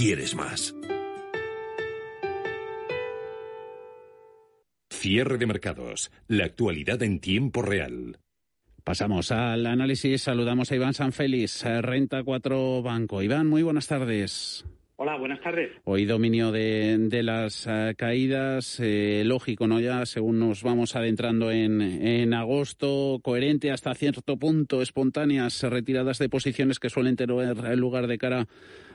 ¿Quieres más? Cierre de mercados. La actualidad en tiempo real. Pasamos al análisis. Saludamos a Iván Sanfélix, eh, Renta 4 Banco. Iván, muy buenas tardes. Hola, buenas tardes. Hoy dominio de, las eh, caídas, eh, lógico, ¿no? Ya según nos vamos adentrando en, en, agosto, coherente hasta cierto punto, espontáneas retiradas de posiciones que suelen tener lugar de cara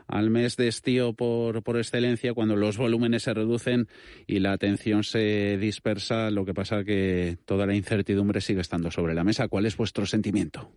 al mes de estío por, por excelencia, cuando los volúmenes se reducen y la atención se dispersa, lo que pasa que toda la incertidumbre sigue estando sobre la mesa. ¿Cuál es vuestro sentimiento?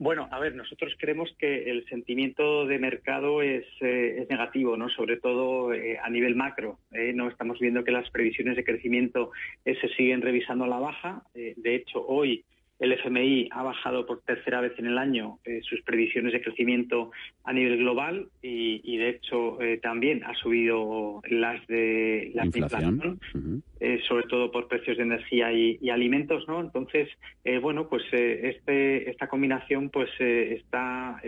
Bueno, a ver, nosotros creemos que el sentimiento de mercado es, eh, negativo, ¿no? Sobre todo eh, a nivel macro. ¿eh? no estamos viendo que las previsiones de crecimiento se siguen revisando a la baja. de hecho, hoy el FMI ha bajado por tercera vez en el año eh, sus previsiones de crecimiento a nivel global y, de hecho eh, también ha subido las de la inflación, eh, sobre todo por precios de energía y, alimentos, ¿no? Entonces, bueno, pues este, esta combinación pues está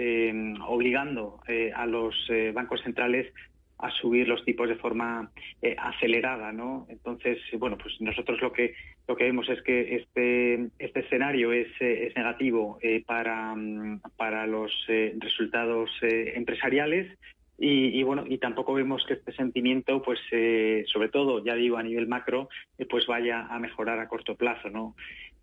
obligando a los bancos centrales a subir los tipos de forma eh, acelerada, ¿no? Entonces, bueno, pues nosotros lo que lo que vemos es que este este escenario es, eh, es negativo eh, para mm, para los resultados empresariales y, bueno y tampoco vemos que este sentimiento pues sobre todo ya digo a nivel macro pues vaya a mejorar a corto plazo no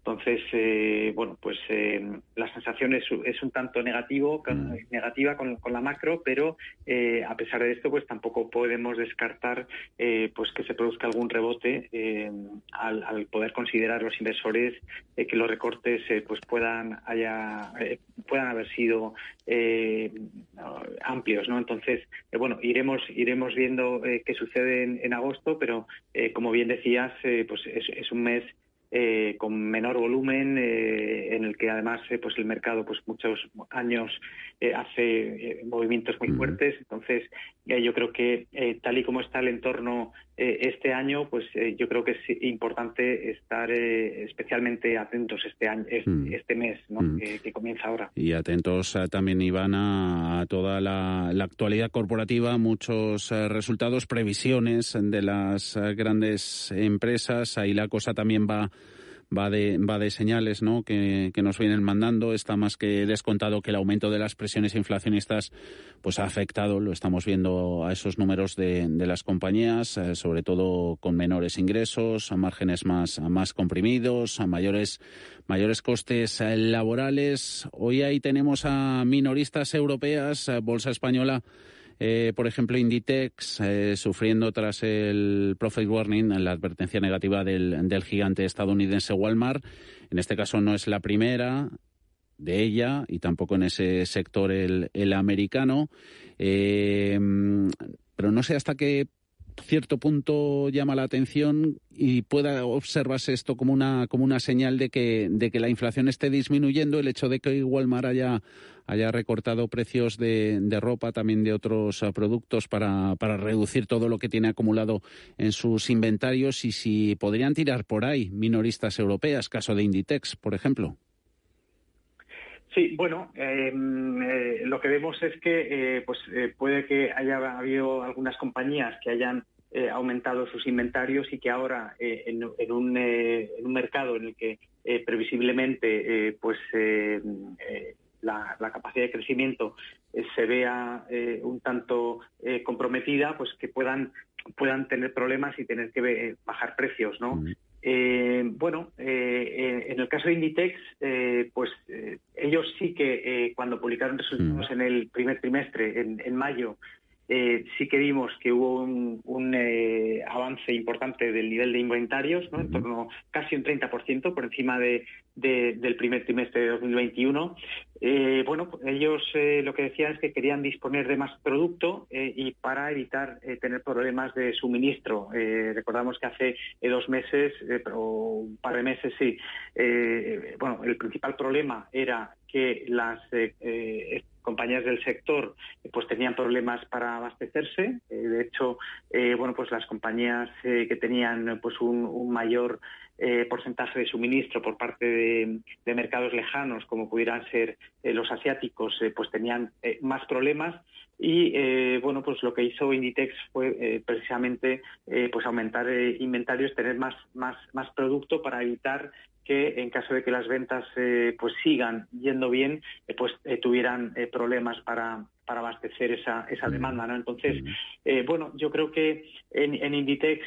entonces, eh, bueno, pues eh, la sensación es, un tanto negativo, mm. negativa con, la macro, pero eh, a pesar de esto, pues tampoco podemos descartar pues que se produzca algún rebote al, poder considerar los inversores que los recortes pues puedan haya puedan haber sido amplios, ¿no? Entonces, bueno, iremos iremos viendo qué sucede en, agosto, pero como bien decías, pues es un mes eh, con menor volumen, eh, en el que además eh, pues el mercado pues muchos años hace movimientos muy fuertes. Entonces, yo creo que tal y como está el entorno este año, pues yo creo que es importante estar especialmente atentos este año, este, mes que, comienza ahora. Y atentos también, Iván, a, toda la, la, actualidad corporativa, muchos resultados, previsiones de las grandes empresas. Ahí la cosa también va va de, va de señales ¿no? que, nos vienen mandando. Está más que descontado que el aumento de las presiones inflacionistas pues ha afectado, lo estamos viendo a esos números de, de las compañías, eh, sobre todo con menores ingresos, a márgenes más, más comprimidos, a mayores, mayores costes eh, laborales. Hoy ahí tenemos a minoristas europeas, eh, Bolsa Española eh, por ejemplo, Inditex eh, sufriendo tras el profit warning, la advertencia negativa del, del gigante estadounidense Walmart. En este caso no es la primera de ella y tampoco en ese sector el, el americano. Eh, pero no sé hasta qué cierto punto llama la atención y pueda observarse esto como una, como una señal de que, de que la inflación esté disminuyendo, el hecho de que Walmart haya, haya recortado precios de, de ropa, también de otros ah, productos para, para reducir todo lo que tiene acumulado en sus inventarios y si podrían tirar por ahí minoristas europeas, caso de Inditex, por ejemplo. Sí, bueno, em, eh, lo que vemos es que eh, pues eh, puede que haya habido algunas compañías que hayan aumentado sus inventarios y que ahora en, un, mercado en el que previsiblemente pues la, la, capacidad de crecimiento se vea un tanto comprometida, pues que puedan puedan tener problemas y tener que bajar precios, ¿no? Eh, bueno, eh, en el caso de Inditex, eh, pues ellos sí que cuando publicaron resultados mm. en el primer trimestre, en, mayo, sí que vimos que hubo un, avance importante del nivel de inventarios, ¿no? en torno casi un 30% por encima de, del primer trimestre de 2021. Eh, bueno, ellos eh, lo que decían es que querían disponer de más producto eh, y para evitar tener problemas de suministro. recordamos que hace dos meses, o un par de meses, sí, bueno, el principal problema era que las compañías del sector pues tenían problemas para abastecerse. de hecho, bueno, pues las compañías que tenían pues un mayor eh, porcentaje de suministro por parte de, mercados lejanos, como pudieran ser eh, los asiáticos, eh, pues tenían más problemas. Y bueno, pues lo que hizo Inditex fue precisamente pues aumentar inventarios, tener más, más, más producto para evitar que en caso de que las ventas pues sigan yendo bien, pues tuvieran problemas para, para abastecer esa, esa demanda, ¿no? Entonces, bueno, yo creo que en, en Inditex,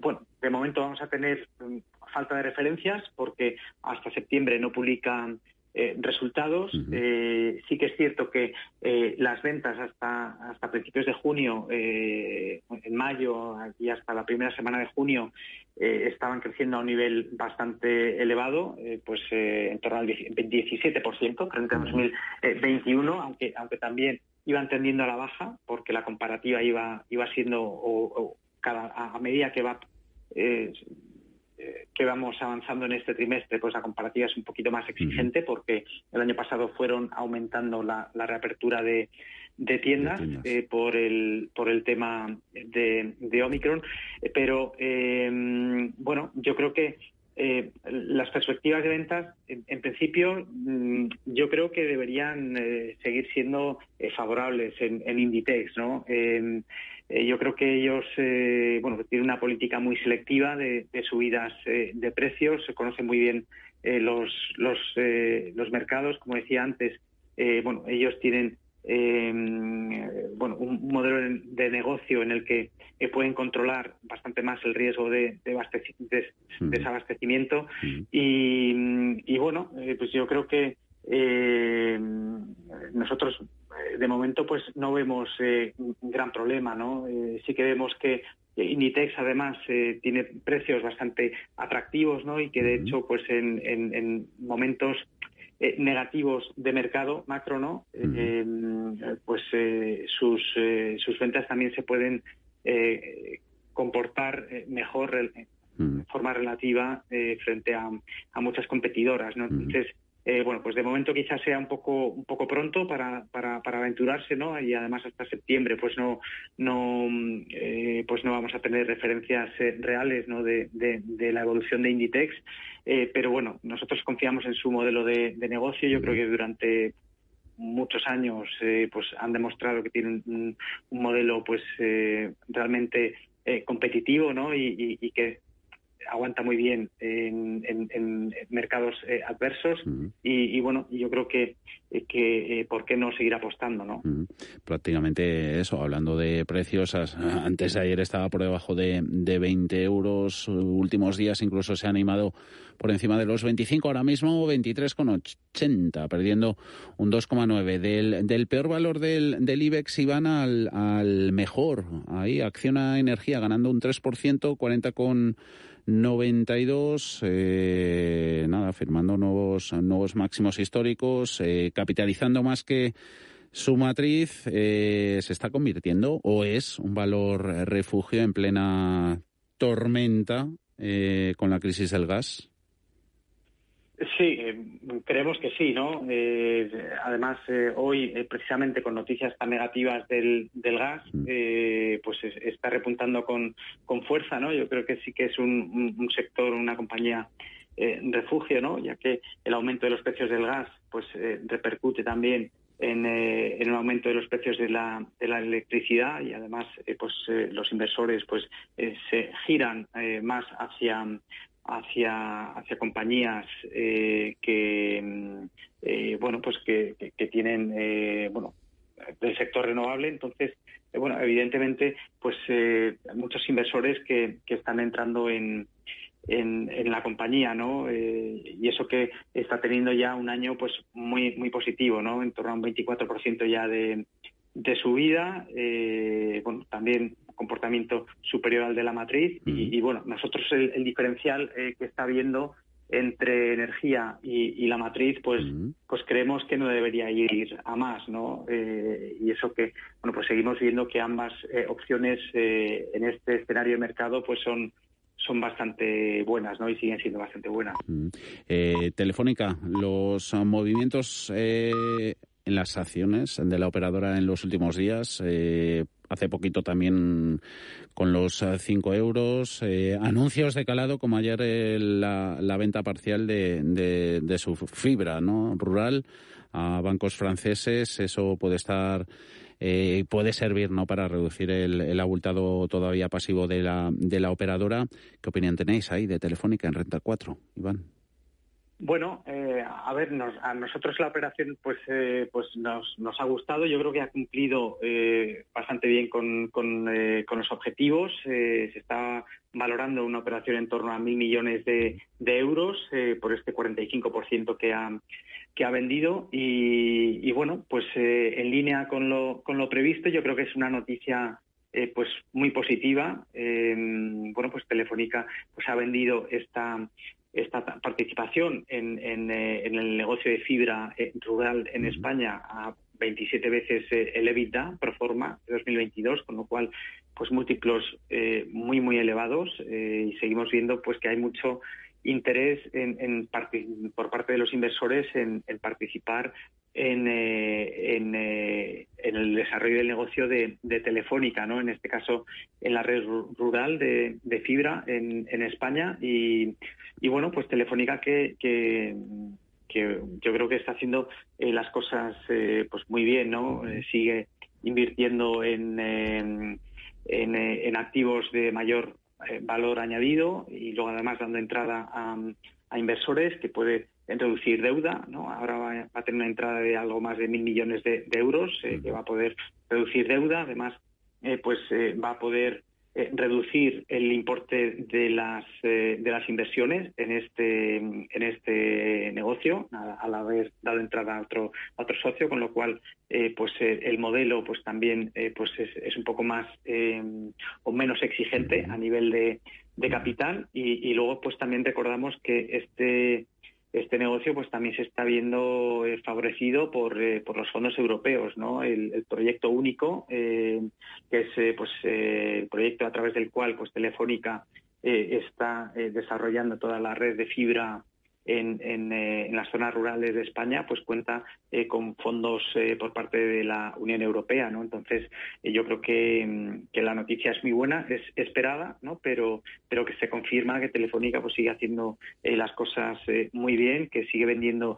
bueno, de momento vamos a tener mm, falta de referencias porque hasta septiembre no publican eh, resultados. Eh, sí que es cierto que eh, las ventas hasta, hasta principios de junio, en mayo y hasta la primera semana de junio, estaban creciendo a un nivel bastante elevado, pues en torno al 17% frente a 2021, aunque, aunque también iban tendiendo a la baja porque la comparativa iba, iba siendo cada, a medida que va eh, que vamos avanzando en este trimestre, pues la comparativa es un poquito más exigente porque el año pasado fueron aumentando la, reapertura de, tiendas, eh, por el por el tema de, Omicron, eh, pero bueno, yo creo que las perspectivas de ventas, en, principio, mm, yo creo que deberían seguir siendo favorables en, Inditex, ¿no? Eh, yo creo que ellos eh, bueno, tienen una política muy selectiva de, subidas eh, de precios, se conocen muy bien los, los, los mercados, como decía antes, bueno, ellos tienen bueno, un modelo de negocio en el que pueden controlar bastante más el riesgo de, desabastecimiento y, y, bueno, pues yo creo que nosotros eh, de momento pues no vemos eh, un gran problema, ¿no? Eh, sí que vemos que Inditex además tiene precios bastante atractivos, ¿no? Y que de hecho pues en, momentos negativos de mercado macro, ¿no? Pues sus, sus ventas también se pueden comportar mejor de forma relativa frente a, a, muchas competidoras, ¿no? Entonces, eh, bueno, pues de momento quizás sea un poco un poco pronto para, para, para aventurarse, ¿no? Y además hasta septiembre, pues no no eh, pues no vamos a tener referencias eh, reales, ¿no? De, de, la evolución de Inditex, pero bueno, nosotros confiamos en su modelo de, negocio. Yo creo que durante muchos años pues han demostrado que tienen un, modelo pues realmente competitivo, ¿no? Y, y que aguanta muy bien en, mercados eh, adversos y, bueno, yo creo que, que eh, ¿por qué no seguir apostando? ¿no? Prácticamente eso, hablando de precios, antes de ayer estaba por debajo de, de 20 euros, últimos días incluso se ha animado por encima de los 25, ahora mismo 23,80, perdiendo un 2,9. Del, del peor valor del, del IBEX iban al, al mejor, ahí Acciona Energía ganando un 3%, 40 con 92, eh, nada, firmando nuevos, nuevos máximos históricos, eh, capitalizando más que su matriz, eh, se está convirtiendo o es un valor refugio en plena tormenta con la crisis del gas. Sí, eh, creemos que sí, ¿no? Eh, además, eh, hoy, precisamente con noticias tan negativas del, del gas, mm. pues está repuntando con, con fuerza, ¿no? Yo creo que sí que es un, un sector, una compañía refugio, ¿no? Ya que el aumento de los precios del gas, pues repercute también en, en, el aumento de los precios de la, de la electricidad y además, pues los inversores, pues se giran más hacia hacia, hacia compañías eh, que, mm, eh, bueno, pues que, tienen, eh, bueno, del sector renovable. Entonces, bueno, evidentemente, pues muchos inversores que, que están entrando en, en, en, la compañía, ¿no? y eso que está teniendo ya un año, pues muy muy positivo, ¿no? En torno a un 24% ya de, de subida. bueno, también comportamiento superior al de la matriz y, bueno, nosotros el, diferencial eh, que está viendo entre energía y, la matriz, pues, pues creemos que no debería ir a más, ¿no? Eh, y eso que, bueno, pues seguimos viendo que ambas eh, opciones en este escenario de mercado, pues son son bastante buenas, ¿no? Y siguen siendo bastante buenas. Telefónica, los movimientos en las acciones de la operadora en los últimos días hace poquito también con los 5 eh, euros. Eh, anuncios de calado, como ayer eh, la, venta parcial de, de, su fibra ¿no? rural a bancos franceses. Eso puede estar. puede servir ¿no? para reducir el, el, abultado todavía pasivo de la, de la operadora. ¿Qué opinión tenéis ahí de Telefónica en Renta 4, Iván? Bueno, eh, a ver, a nosotros la operación pues eh, pues nos, nos, ha gustado. Yo creo que ha cumplido eh, bastante bien con, con, los objetivos. se está valorando una operación en torno a mil millones de, euros por este 45% que ha que ha vendido y, bueno, pues en línea con lo, con lo previsto, yo creo que es una noticia pues muy positiva. bueno, pues Telefónica pues ha vendido esta esta participación en, eh, en, el negocio de fibra eh, rural en España a 27 veces eh, el EBITDA pro forma de 2022, con lo cual pues múltiplos muy muy elevados y seguimos viendo pues que hay mucho interés en, por parte de los inversores en, participar en, en, el desarrollo del negocio de, Telefónica, ¿no? En este caso, en la red rural de, fibra en, España y, y bueno, pues Telefónica que, que, yo creo que está haciendo eh, las cosas eh, pues muy bien, ¿no? Eh, sigue invirtiendo en, en, en, activos de mayor valor añadido y luego además dando entrada a, a inversores que puede reducir deuda, ¿no? Ahora va, a tener una entrada de algo más de mil millones de, de euros que va a poder reducir deuda, además pues va a poder eh, reducir el importe de las eh, de las inversiones en este en este negocio al haber dado entrada a otro otro socio con lo cual eh, pues el modelo pues también pues es, un poco más o menos exigente a nivel de, de capital. Y, luego pues también recordamos que este este negocio pues también se está viendo eh, favorecido por, eh, por los fondos europeos, ¿no? El, proyecto único, eh, que es pues el proyecto a través del cual pues Telefónica está desarrollando toda la red de fibra en, eh, en, las zonas rurales de España, pues cuenta eh, con fondos eh, por parte de la Unión Europea, ¿no? Entonces, yo creo que, mm, que, la noticia es muy buena, es esperada, ¿no? Pero, pero que se confirma que Telefónica pues sigue haciendo las cosas muy bien, que sigue vendiendo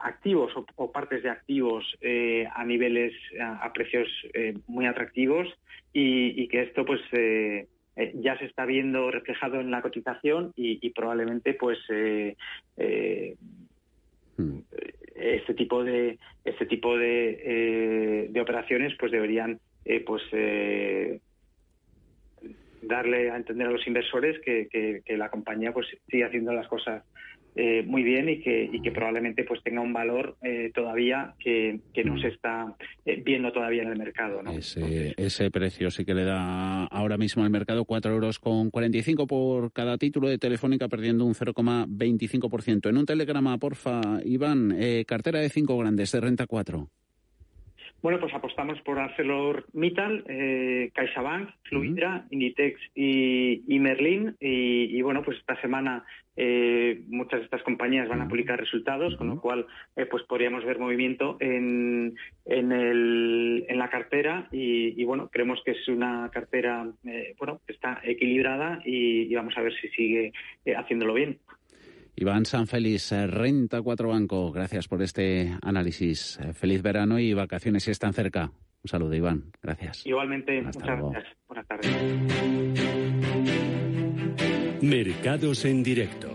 activos o, partes de activos a niveles, a, precios muy atractivos y, y, que esto pues eh, ya se está viendo reflejado en la cotización y, probablemente pues eh, eh, hmm. este tipo de este tipo de, de operaciones pues deberían pues darle a entender a los inversores que, que, la compañía pues sigue haciendo las cosas eh, muy bien y que, y que probablemente pues tenga un valor eh, todavía que, que, no se está eh, viendo todavía en el mercado. ¿no? Ese, ese precio sí que le da ahora mismo al mercado 4 euros con 45 por cada título de Telefónica perdiendo un 0,25%. En un telegrama, porfa, Iván, cartera de cinco grandes de renta 4. Bueno, pues apostamos por ArcelorMittal, eh, CaixaBank, Fluidra, Inditex y, Merlin. Y, bueno, pues esta semana eh, muchas de estas compañías van a publicar resultados, con lo cual eh, pues podríamos ver movimiento en, en, el, en la cartera. Y, bueno, creemos que es una cartera eh, bueno que está equilibrada y, vamos a ver si sigue haciéndolo bien. Iván Sanfeliz, Renta 4 Banco, gracias por este análisis. Feliz verano y vacaciones si están cerca. Un saludo, Iván. Gracias. Igualmente, muchas gracias. Buenas tardes. Mercados en directo.